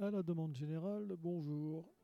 À la demande générale, bonjour.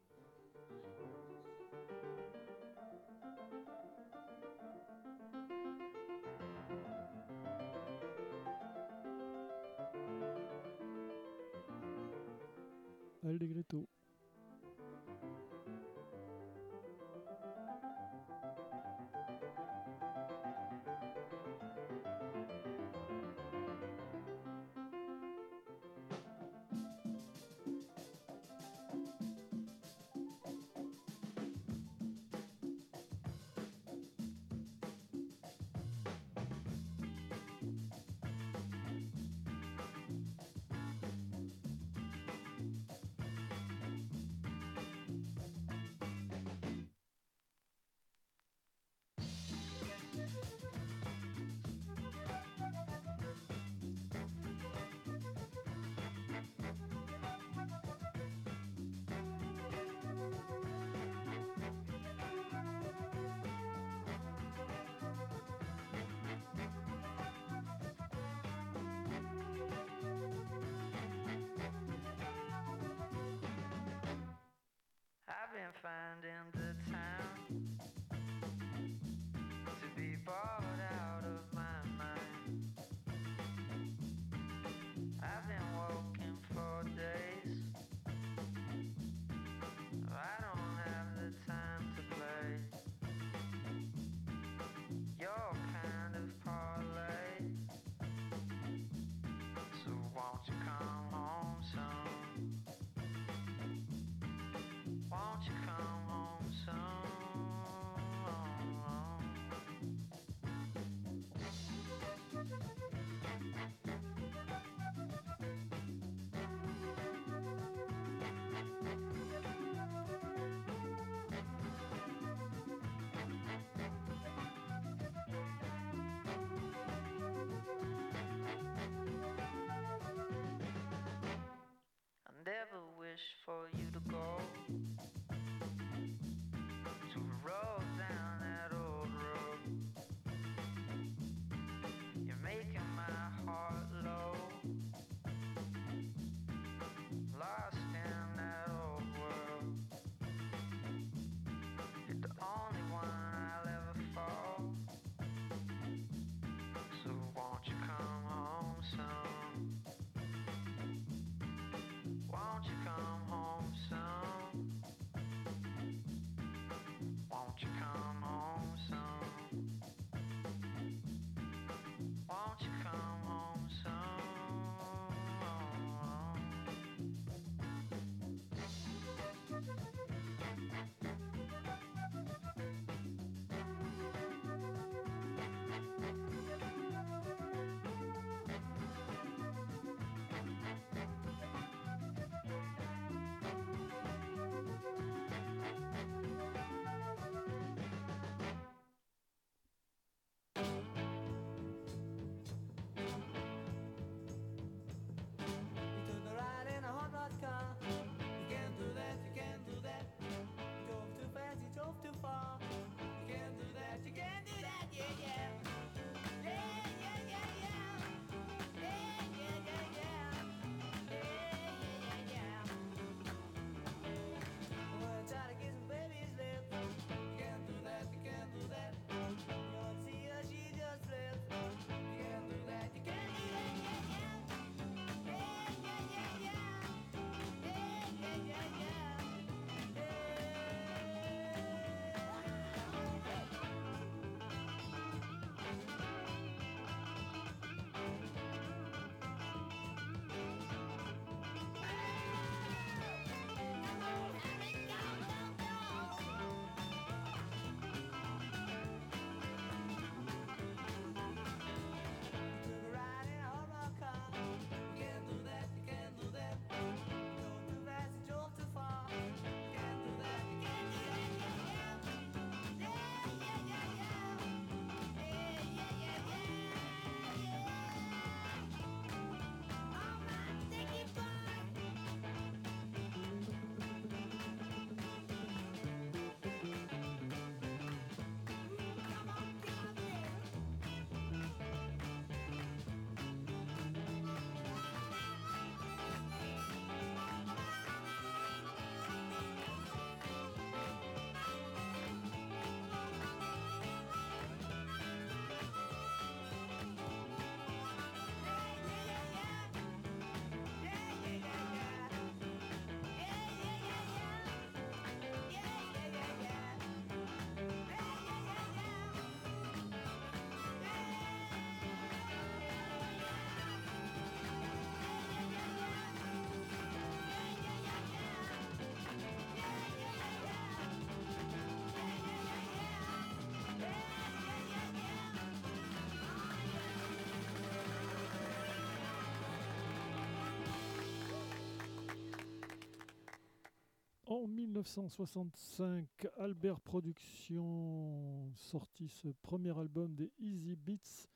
1965, Albert Productions sortit ce premier album des Easy Beats,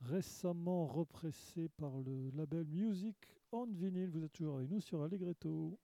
récemment repressé par le label Music on Vinyl. Vous êtes toujours avec nous sur Allegretto.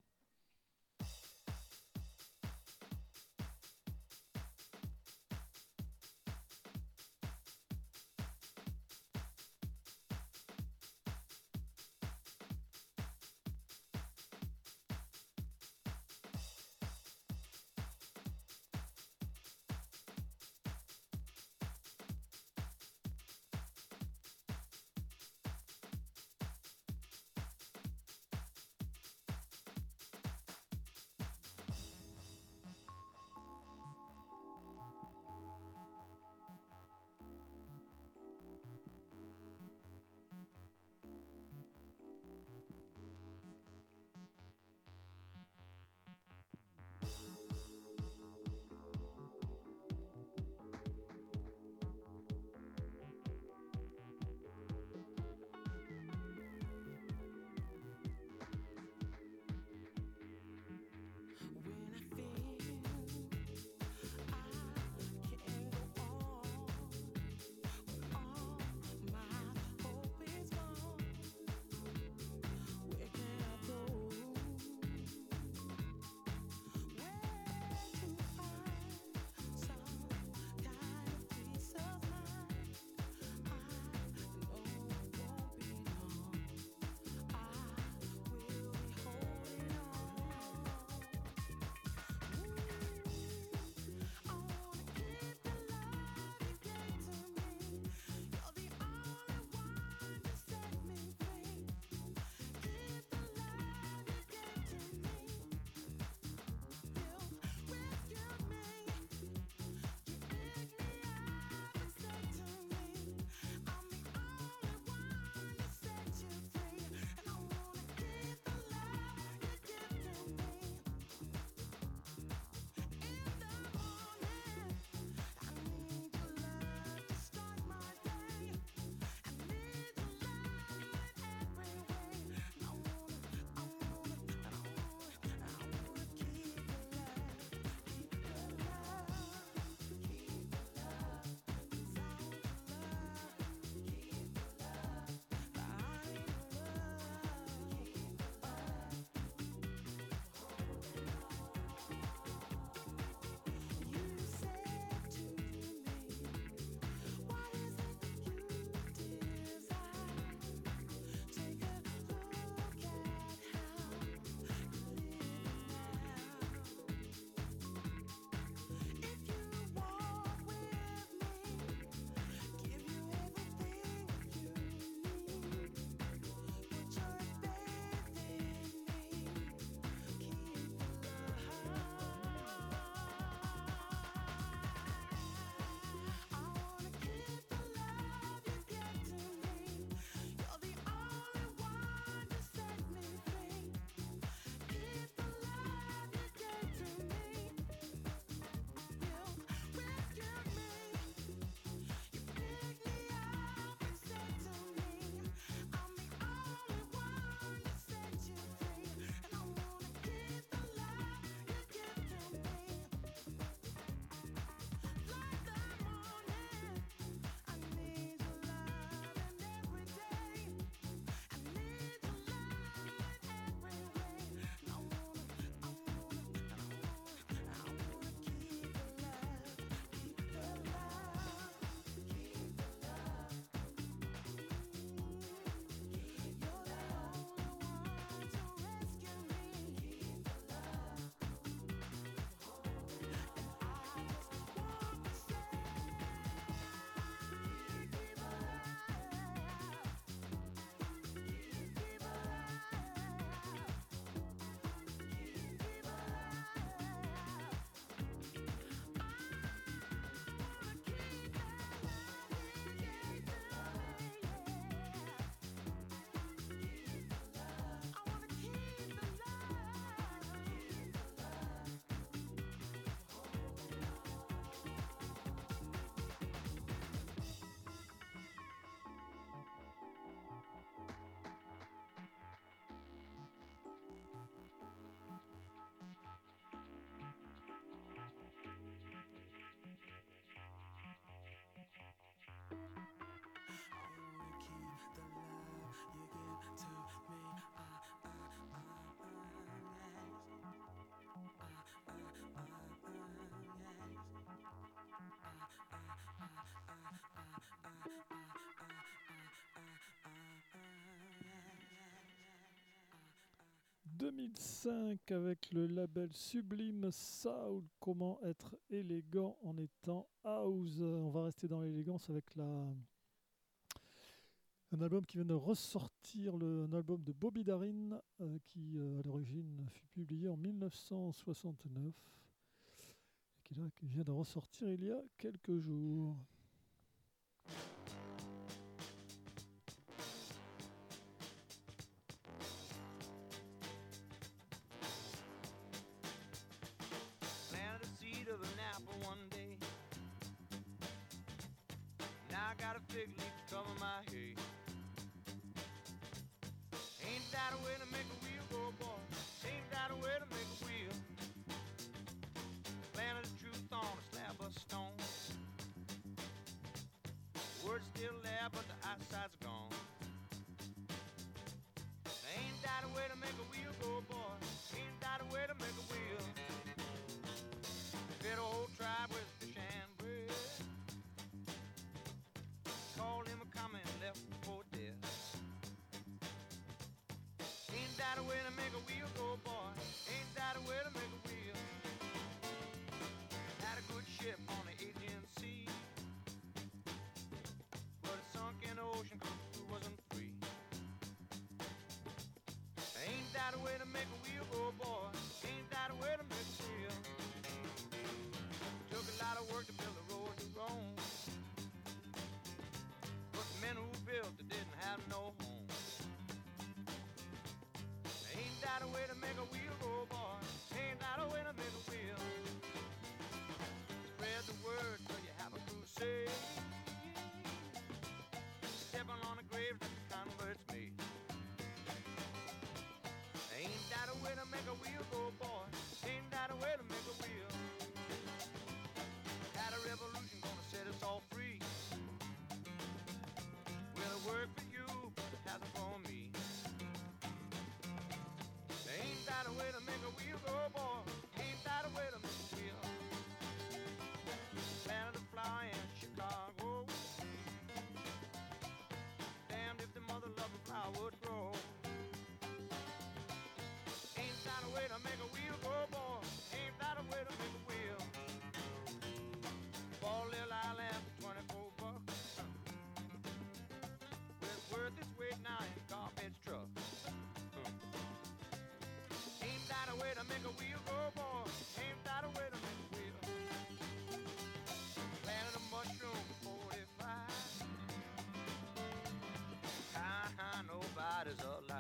2005 avec le label Sublime Soul. Comment être élégant en étant house On va rester dans l'élégance avec un album qui vient de ressortir, un album de Bobby Darin euh, qui euh, à l'origine fut publié en 1969 qui vient de ressortir il y a quelques jours. got a fig leaf to cover my head. Ain't that a way to make a wheel, go, boy? Ain't that a way to make a wheel? Planted the truth on a slab of stone. Words still there, but the outside's gotta win. wait a minute. make a wheel go, boy. Ain't a way a mushroom 45. Nobody's alive.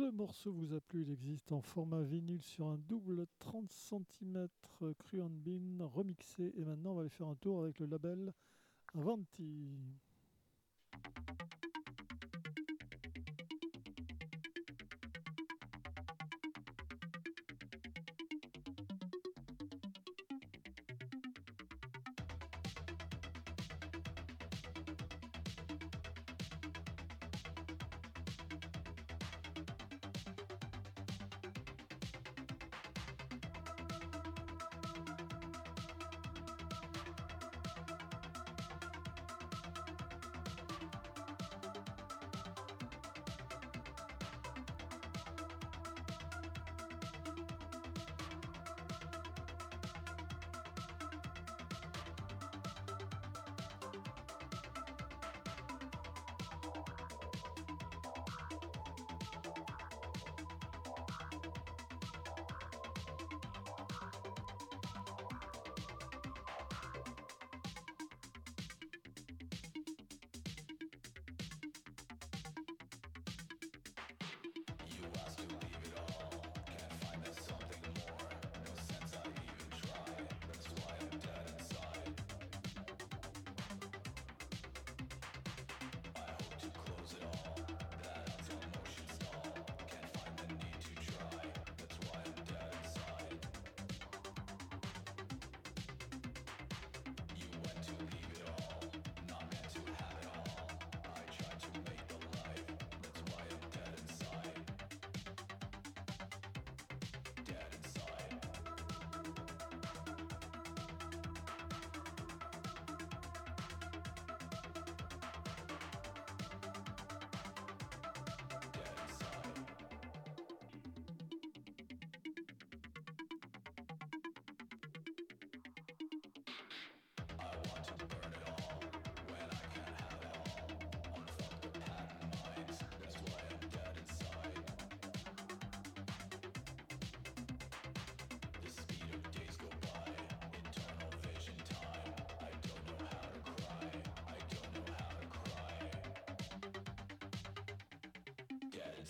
Ce morceau vous a plu, il existe en format vinyle sur un double 30 cm cru and bean remixé. Et maintenant, on va aller faire un tour avec le label Avanti.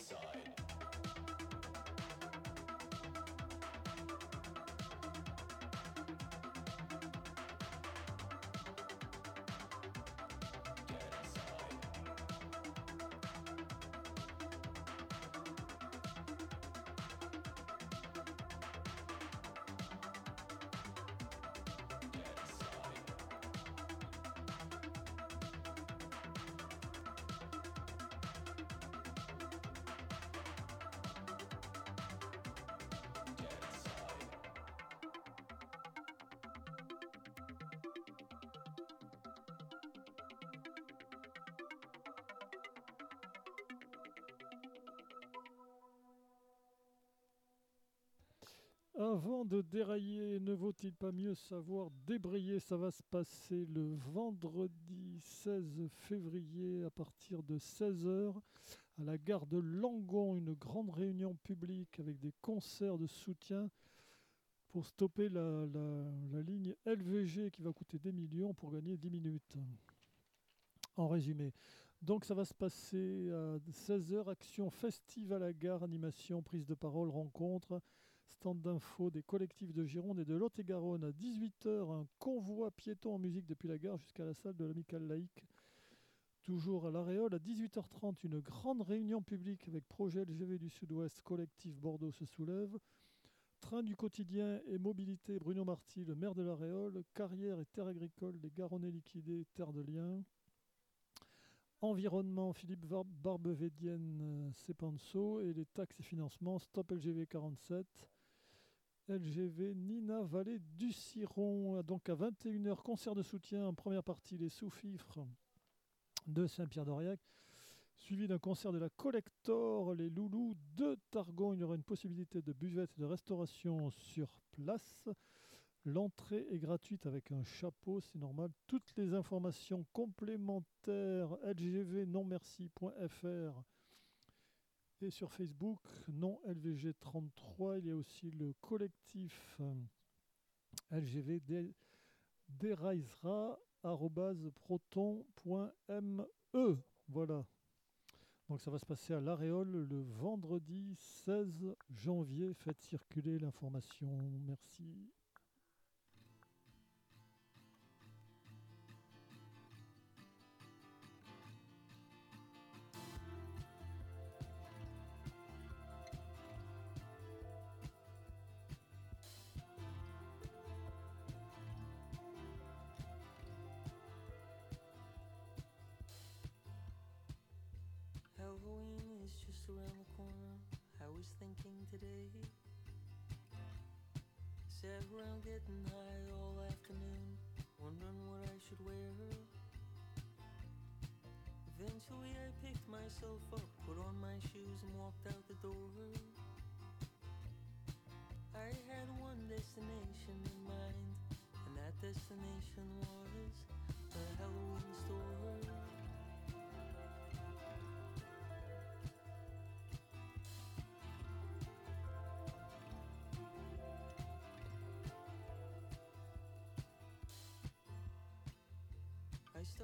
side. Avant de dérailler, ne vaut-il pas mieux savoir débrayer? Ça va se passer le vendredi 16 février à partir de 16h à la gare de Langon, une grande réunion publique avec des concerts de soutien pour stopper la, ligne LVG qui va coûter des millions pour gagner 10 minutes. En résumé, donc ça va se passer à 16h, action festive à la gare, animation, prise de parole, rencontre stand d'info des collectifs de Gironde et de Lot-et-Garonne. À 18h, un convoi piéton en musique depuis la gare jusqu'à la salle de l'Amicale laïque. Toujours à l'Aréole, à 18h30, une grande réunion publique avec projet LGV du Sud-Ouest, collectif Bordeaux se soulève. Train du quotidien et mobilité, Bruno Marty, le maire de l'Aréole. Carrière et terre agricole, les Garonnais liquidés, terre de liens. Environnement, Philippe Barbevédienne, Sepanso. Et les taxes et financements, Stop LGV 47. LGV Nina Vallée du Ciron. Donc à 21h, concert de soutien en première partie, les sous-fifres de Saint-Pierre-d'Auriac, suivi d'un concert de la Collector, les Loulous de Targon. Il y aura une possibilité de buvette et de restauration sur place. L'entrée est gratuite avec un chapeau, c'est normal. Toutes les informations complémentaires lgvnonmerci.fr et sur Facebook, non LVG33, il y a aussi le collectif euh, LGV proton.me. Voilà. Donc ça va se passer à l'Aréole le vendredi 16 janvier. Faites circuler l'information. Merci. Today. Sat around getting high all afternoon, wondering what I should wear. Eventually, I picked myself up, put on my shoes, and walked out the door. I had one destination in mind, and that destination was the Halloween store.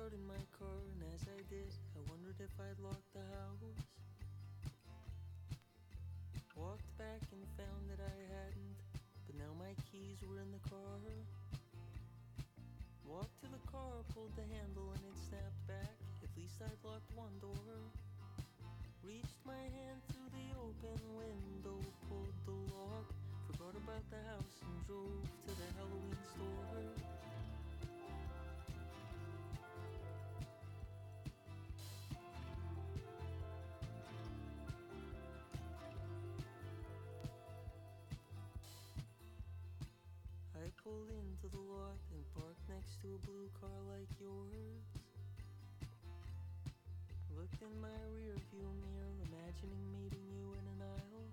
I started my car, and as I did, I wondered if I'd locked the house. Walked back and found that I hadn't, but now my keys were in the car. Walked to the car, pulled the handle, and it snapped back. At least I'd locked one door. Reached my hand through the open window, pulled the lock, forgot about the house, and drove to the Halloween store. Pulled into the lot and parked next to a blue car like yours. Looked in my rear view mirror, imagining meeting you in an aisle.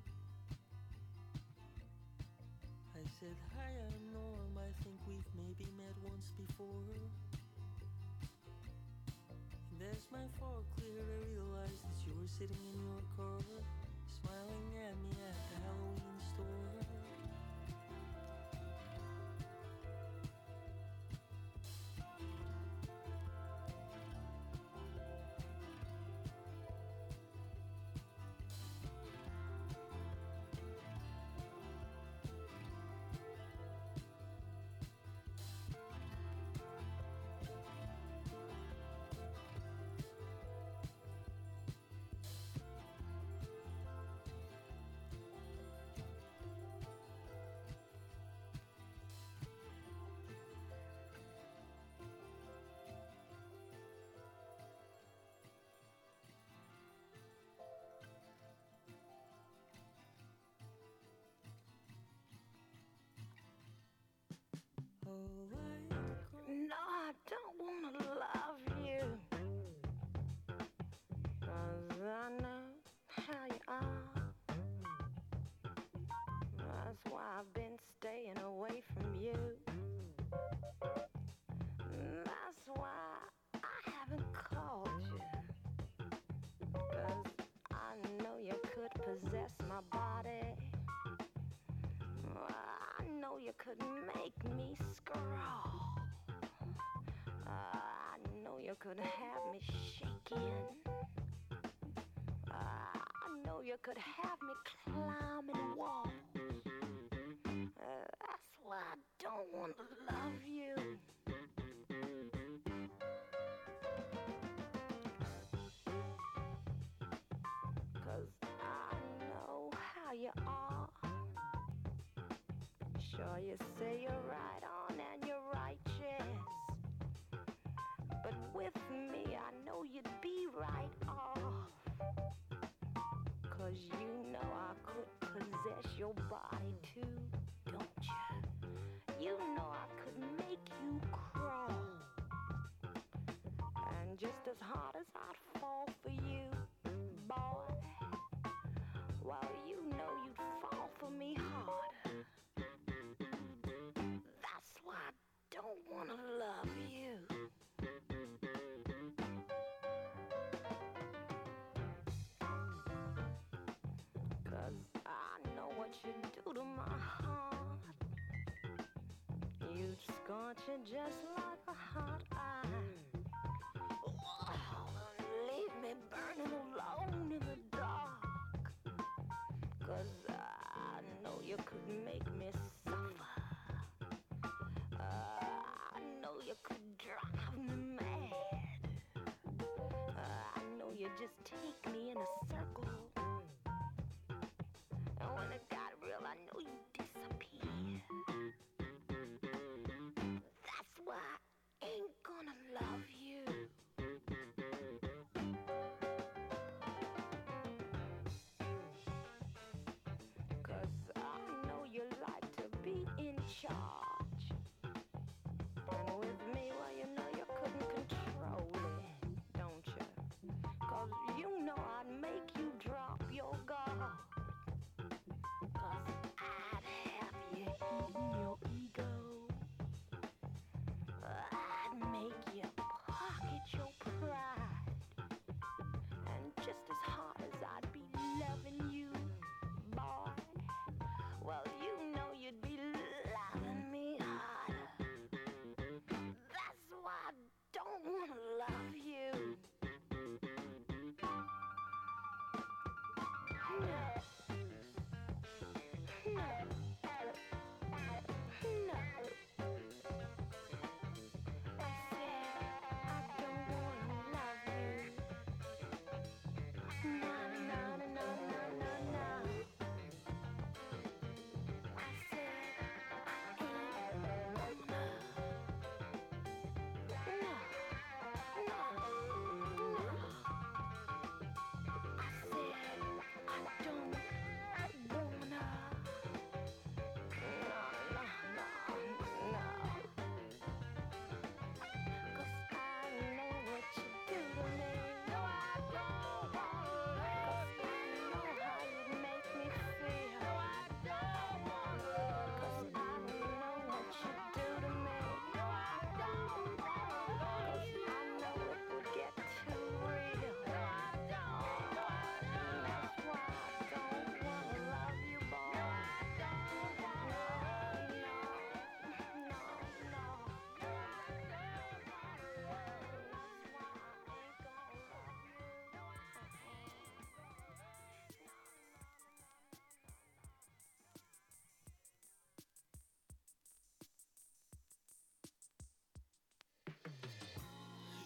I said, Hi, I'm Norm. I think we've maybe met once before. And as my fog cleared, I realized that you were sitting in your car, smiling at me at the Halloween store. No, I don't want to love you. Cause I know how you are. That's why I've been staying away from you. That's why I haven't called you. Cause I know you could possess my body. I know you could make me scrawl. Know you could have me shaking. I know you could have me climbing walls. Uh, that's why I don't want to love you. Cause I know how you are. Sure, you say you're right Cause you know I could possess your body too, don't you? You know I could make you crawl. And just as hard as I'd fall for you, boy, well, you know you'd fall for me harder. That's why I don't want to love you. Got you just like a hot eye. Oh, leave me burning alone in the dark. Cause I know you could make me suffer. Uh, I know you could drive me mad. Uh, I know you just take me in a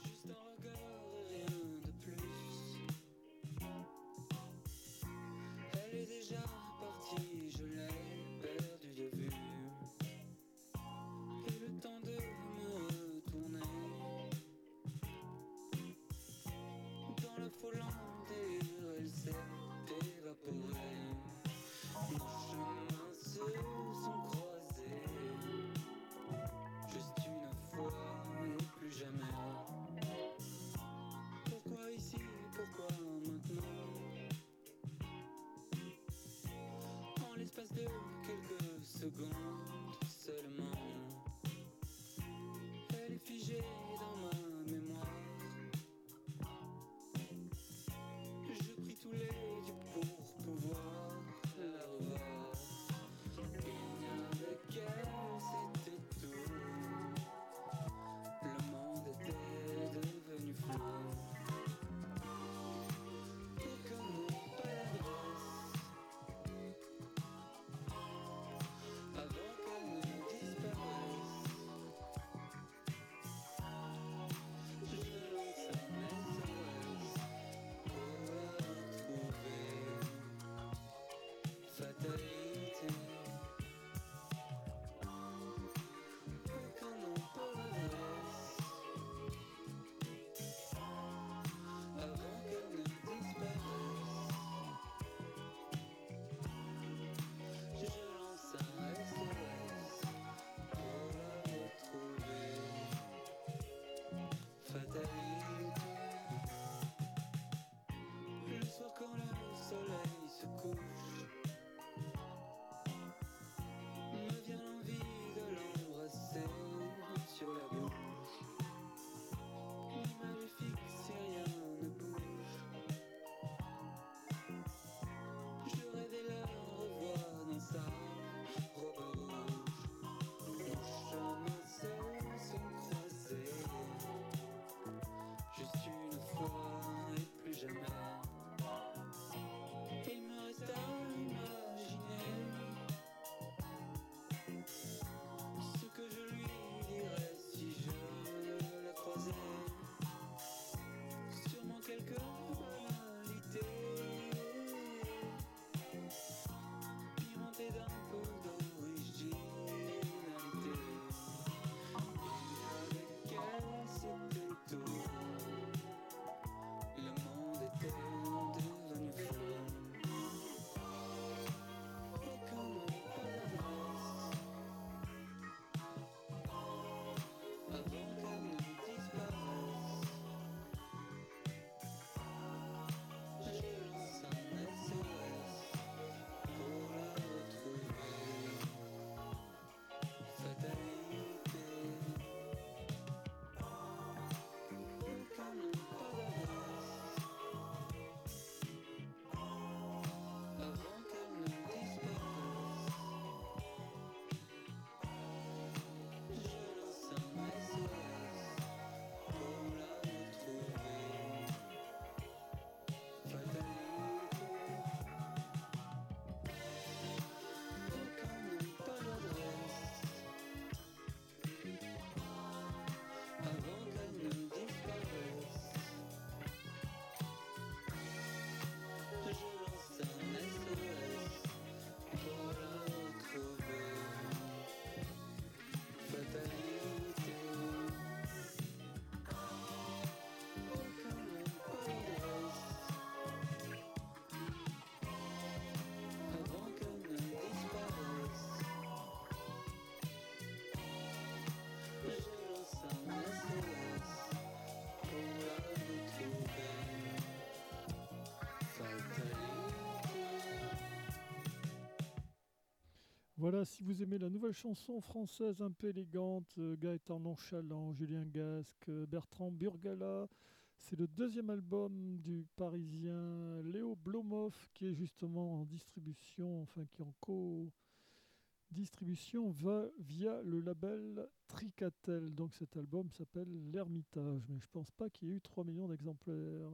Juste un regard et rien de plus. Elle est déjà partie, je l'ai perdue de vue. Et le temps de me retourner dans la foule. quelques secondes seulement. Elle est figée. Voilà, si vous aimez la nouvelle chanson française un peu élégante, euh, Gaëtan Nonchalant, Julien Gasque, euh, Bertrand Burgala, c'est le deuxième album du parisien Léo Blomoff qui est justement en distribution, enfin qui est en co-distribution va via le label Tricatel. Donc cet album s'appelle L'Ermitage, mais je pense pas qu'il y ait eu 3 millions d'exemplaires.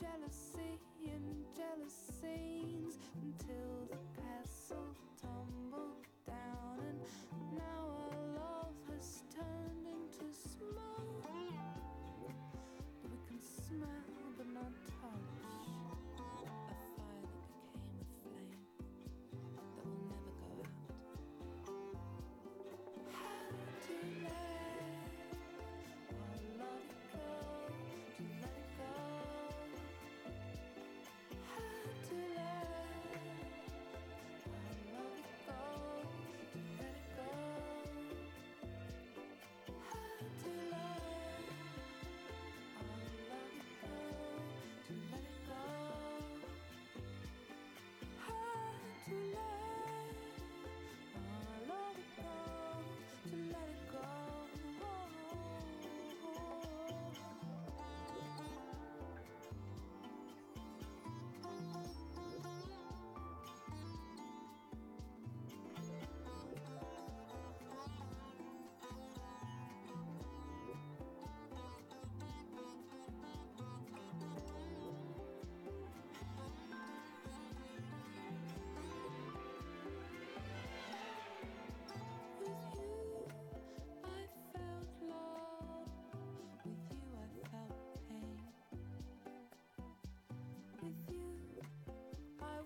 jealous.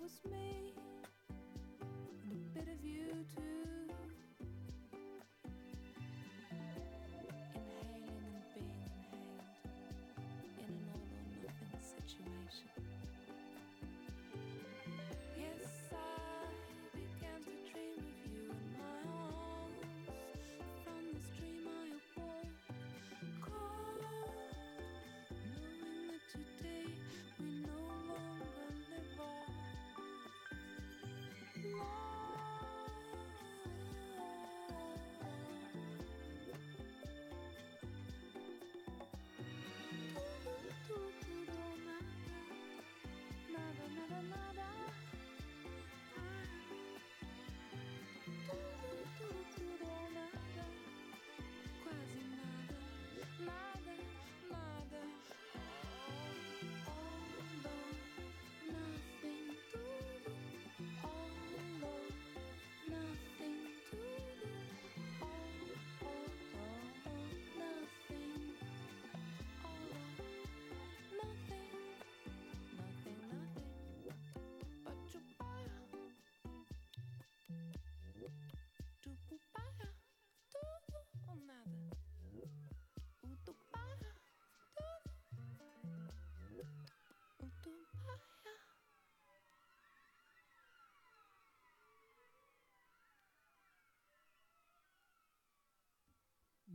was made.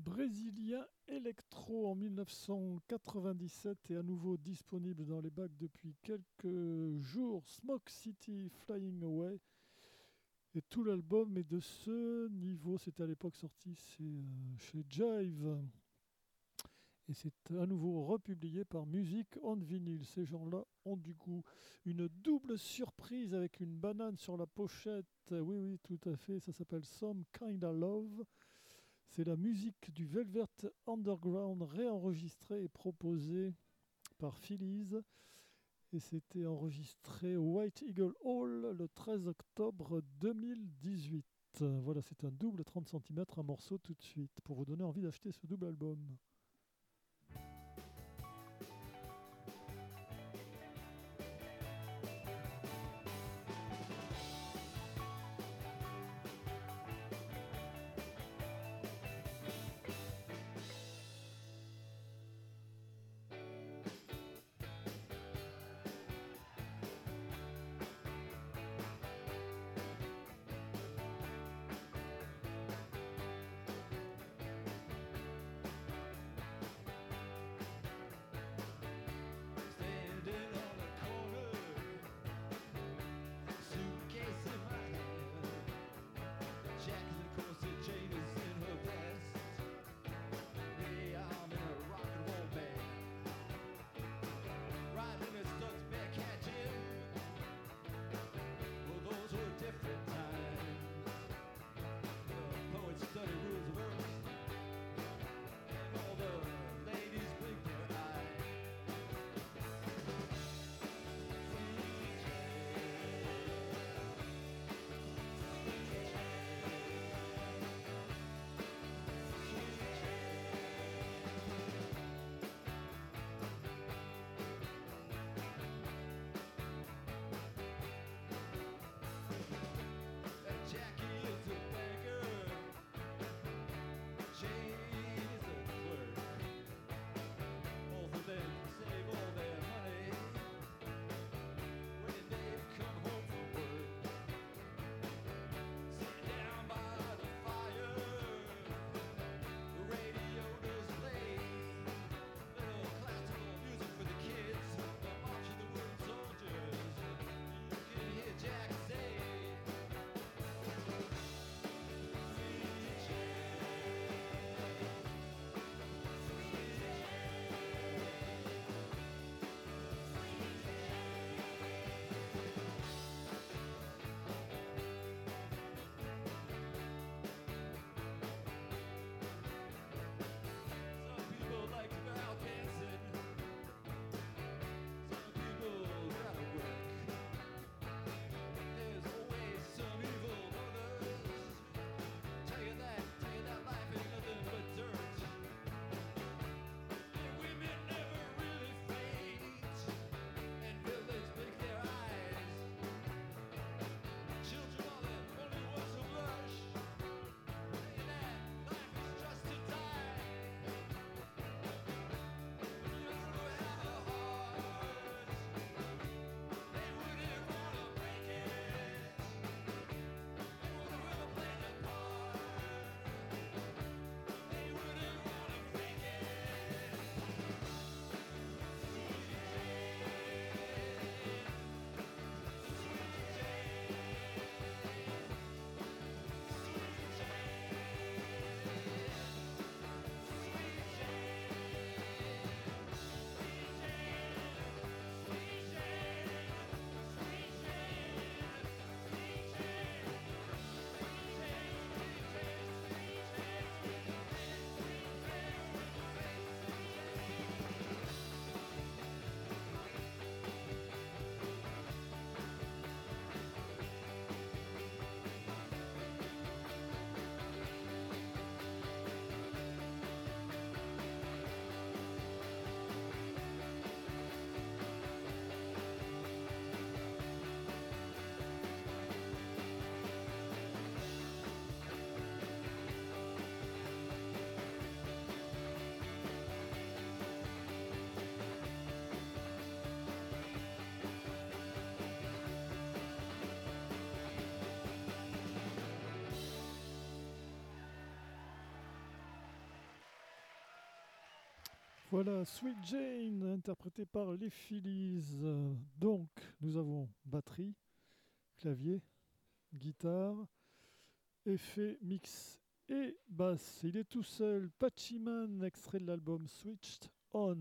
Brésilien Electro en 1997 et à nouveau disponible dans les bacs depuis quelques jours. Smoke City Flying Away. Et tout l'album est de ce niveau. C'était à l'époque sorti euh, chez Jive. Et c'est à nouveau republié par Music on Vinyl. Ces gens-là ont du goût. Une double surprise avec une banane sur la pochette. Oui, oui, tout à fait. Ça s'appelle Some Kinda Love. C'est la musique du Velvet Underground réenregistrée et proposée par Phillies. Et c'était enregistré au White Eagle Hall le 13 octobre 2018. Voilà, c'est un double 30 cm, un morceau tout de suite, pour vous donner envie d'acheter ce double album. Voilà, Sweet Jane, interprété par les Phillies. Donc, nous avons batterie, clavier, guitare, effet, mix et basse. Il est tout seul, Patchyman, extrait de l'album Switched On.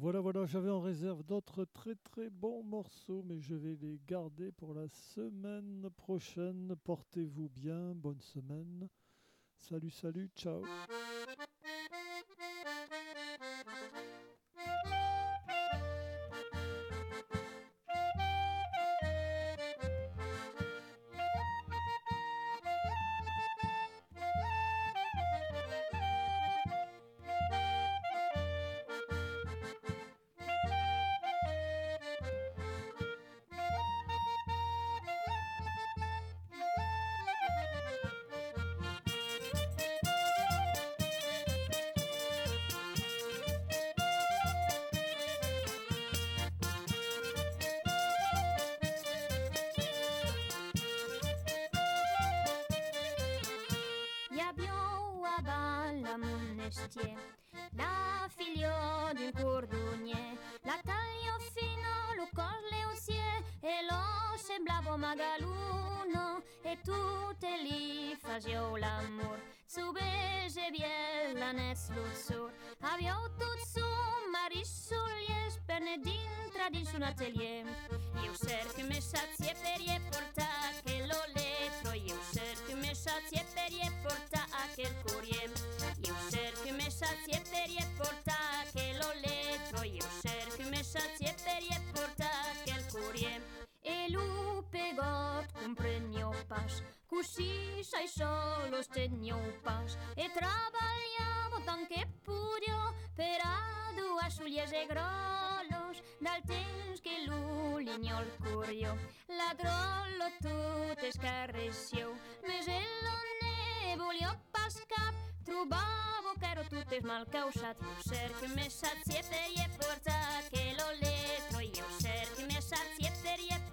Voilà, voilà, j'avais en réserve d'autres très très bons morceaux, mais je vais les garder pour la semaine prochaine. Portez-vous bien, bonne semaine. Salut, salut, ciao. que puro per a dues ulles de grolos del temps que l'ulinyo el curio. La grolo tot te carreciu, més el ne volió pas cap, trobava caro tot es mal causat. me més saciet i força que l'oletro, jo cerc més saciet i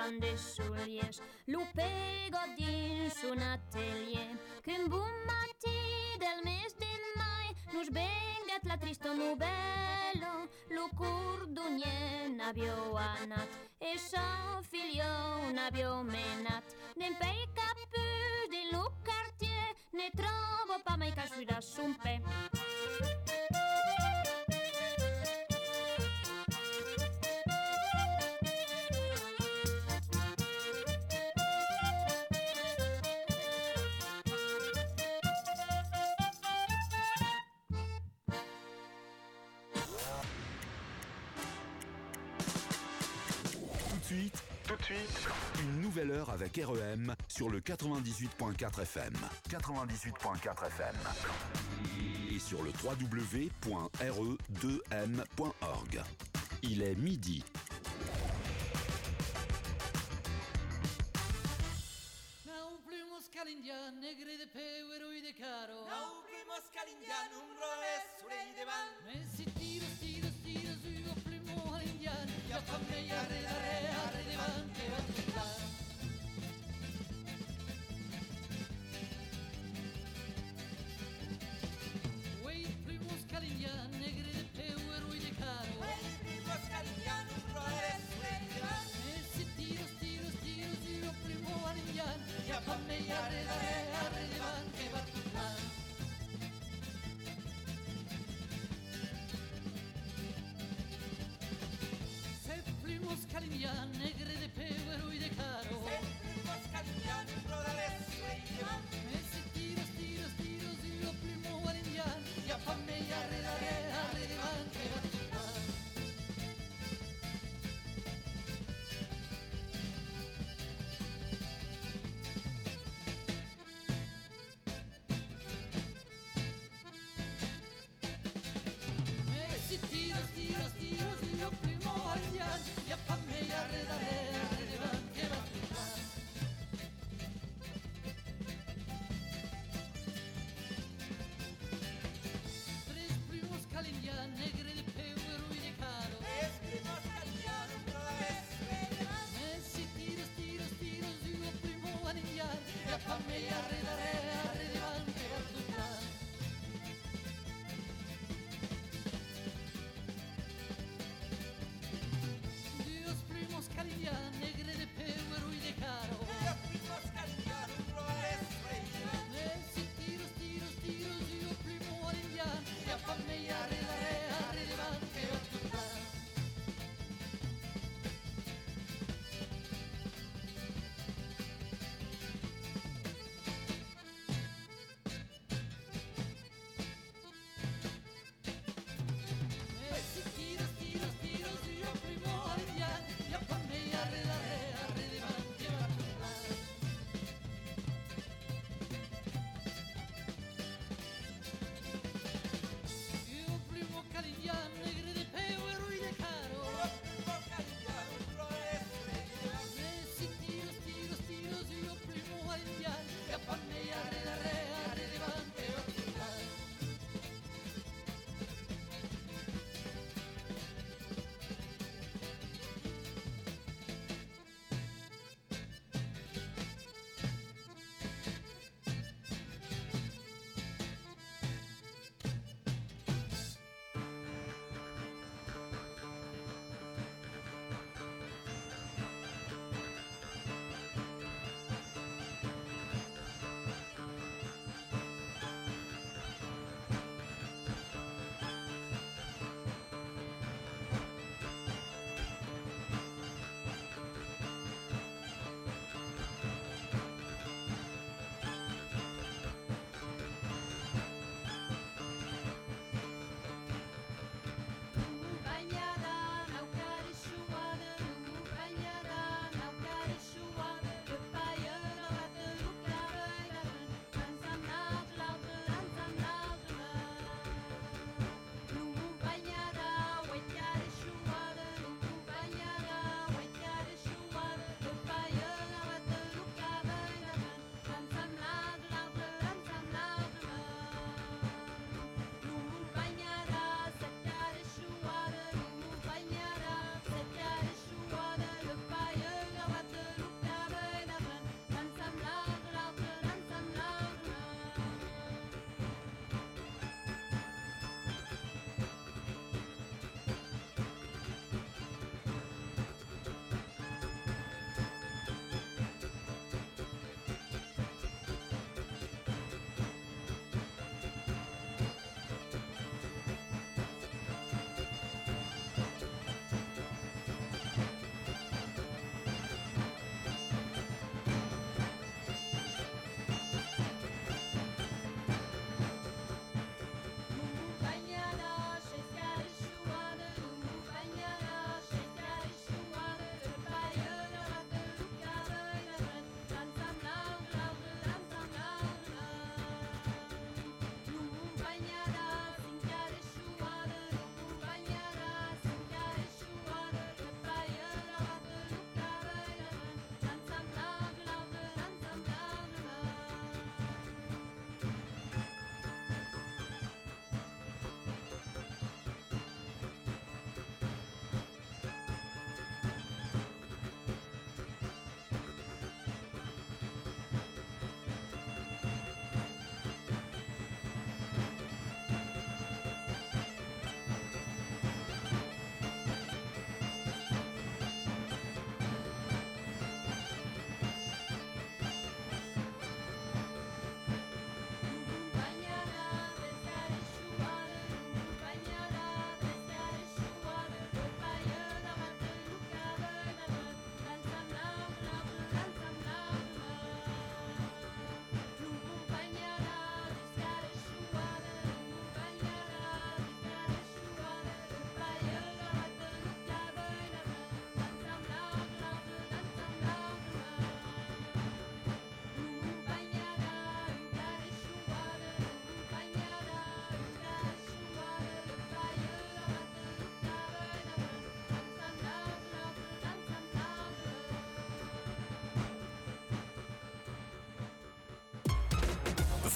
portano dei sulies, l'upego dins un atelier, que un bon matí del mes de mai nos vengat la trista novel·la, l'ocur d'un nen avió anat, e son filió un menat, d'en pell caput de l'ucartier, ne trobo pa mai que un pe. Nouvelle heure avec REM sur le 98.4 FM. 98.4 FM. Et sur le www.re2m.org. Il est midi. Now primos calindian, negre de peu y de caro. Now primos calindian, un roles surei de van. Messi tiros, tiros, tiros, uno primo calindian. Ya famne ya re la re, arre de van, que van que mascarilla negrete uero y de caro. Ay, mi mascarilla no es Ese tiro, tiro, tiro, tiro, primo arillán, ya pa' me arredaré.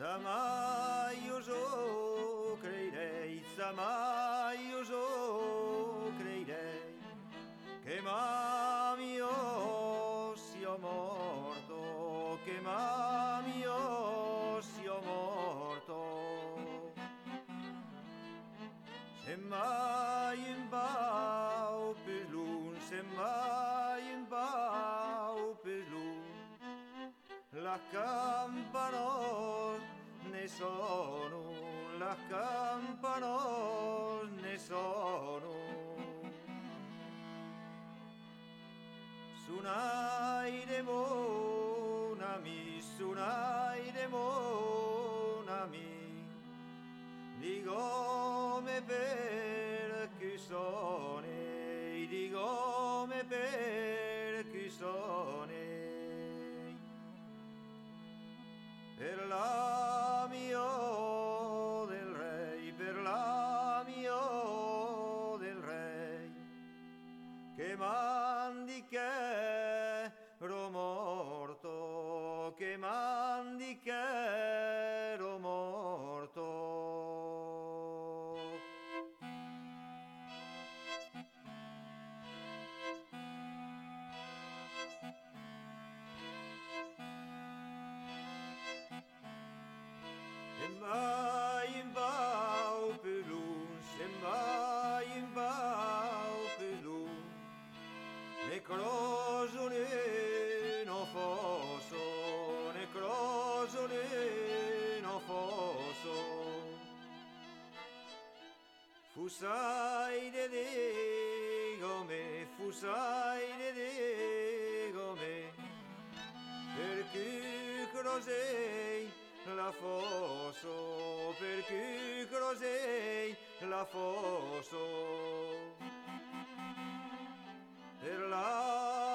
Sama już ucreirei, sama już ucreirei che mami oh sia morto, che mami oh sia morto. Semmai in bau per l'un, semmai in bau per l'un, la campanola sono, la campanone sono. Sunai de mon ami, sunai de mon ami, di come per chi sono, di come per chi sono. Per la man di che romorto che man Fusai de digome, fusai de digome, perché crosei la fosso, perché crosei la fosso. Per la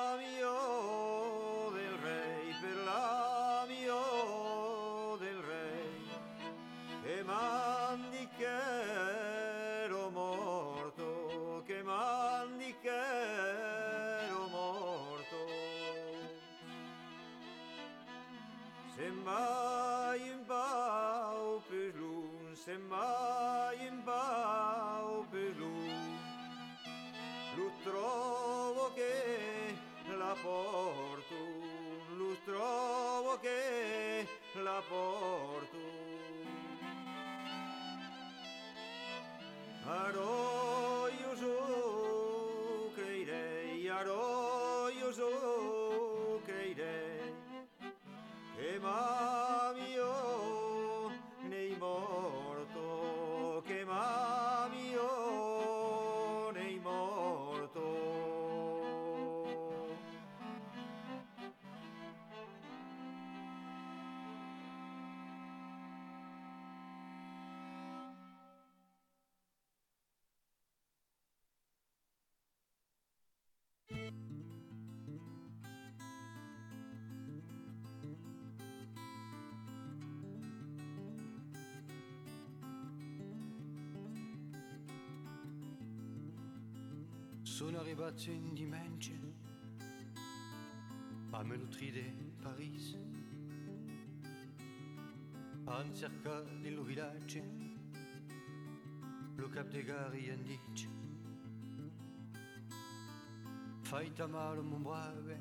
Sono arrivato in dimension. A Melutride, Paris, a cerca del villaggio, lo cap de gare gli indici. Fai ta mal, mon brave,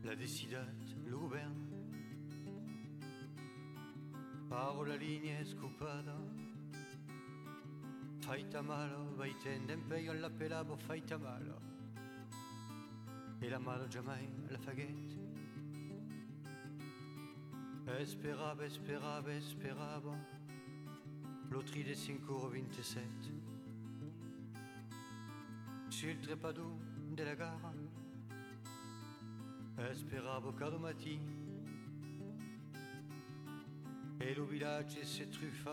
la décidate, le gouverne. Paro la linea scopata, faita malo, vai tenden pe io la pelavo faita malo. E la malo giamai la faghette. Esperavo, esperavo, esperavo. L'otride s'incuro 27. Sul trepadù della gara. Esperavo cado mattina. E lo villaggio si truffa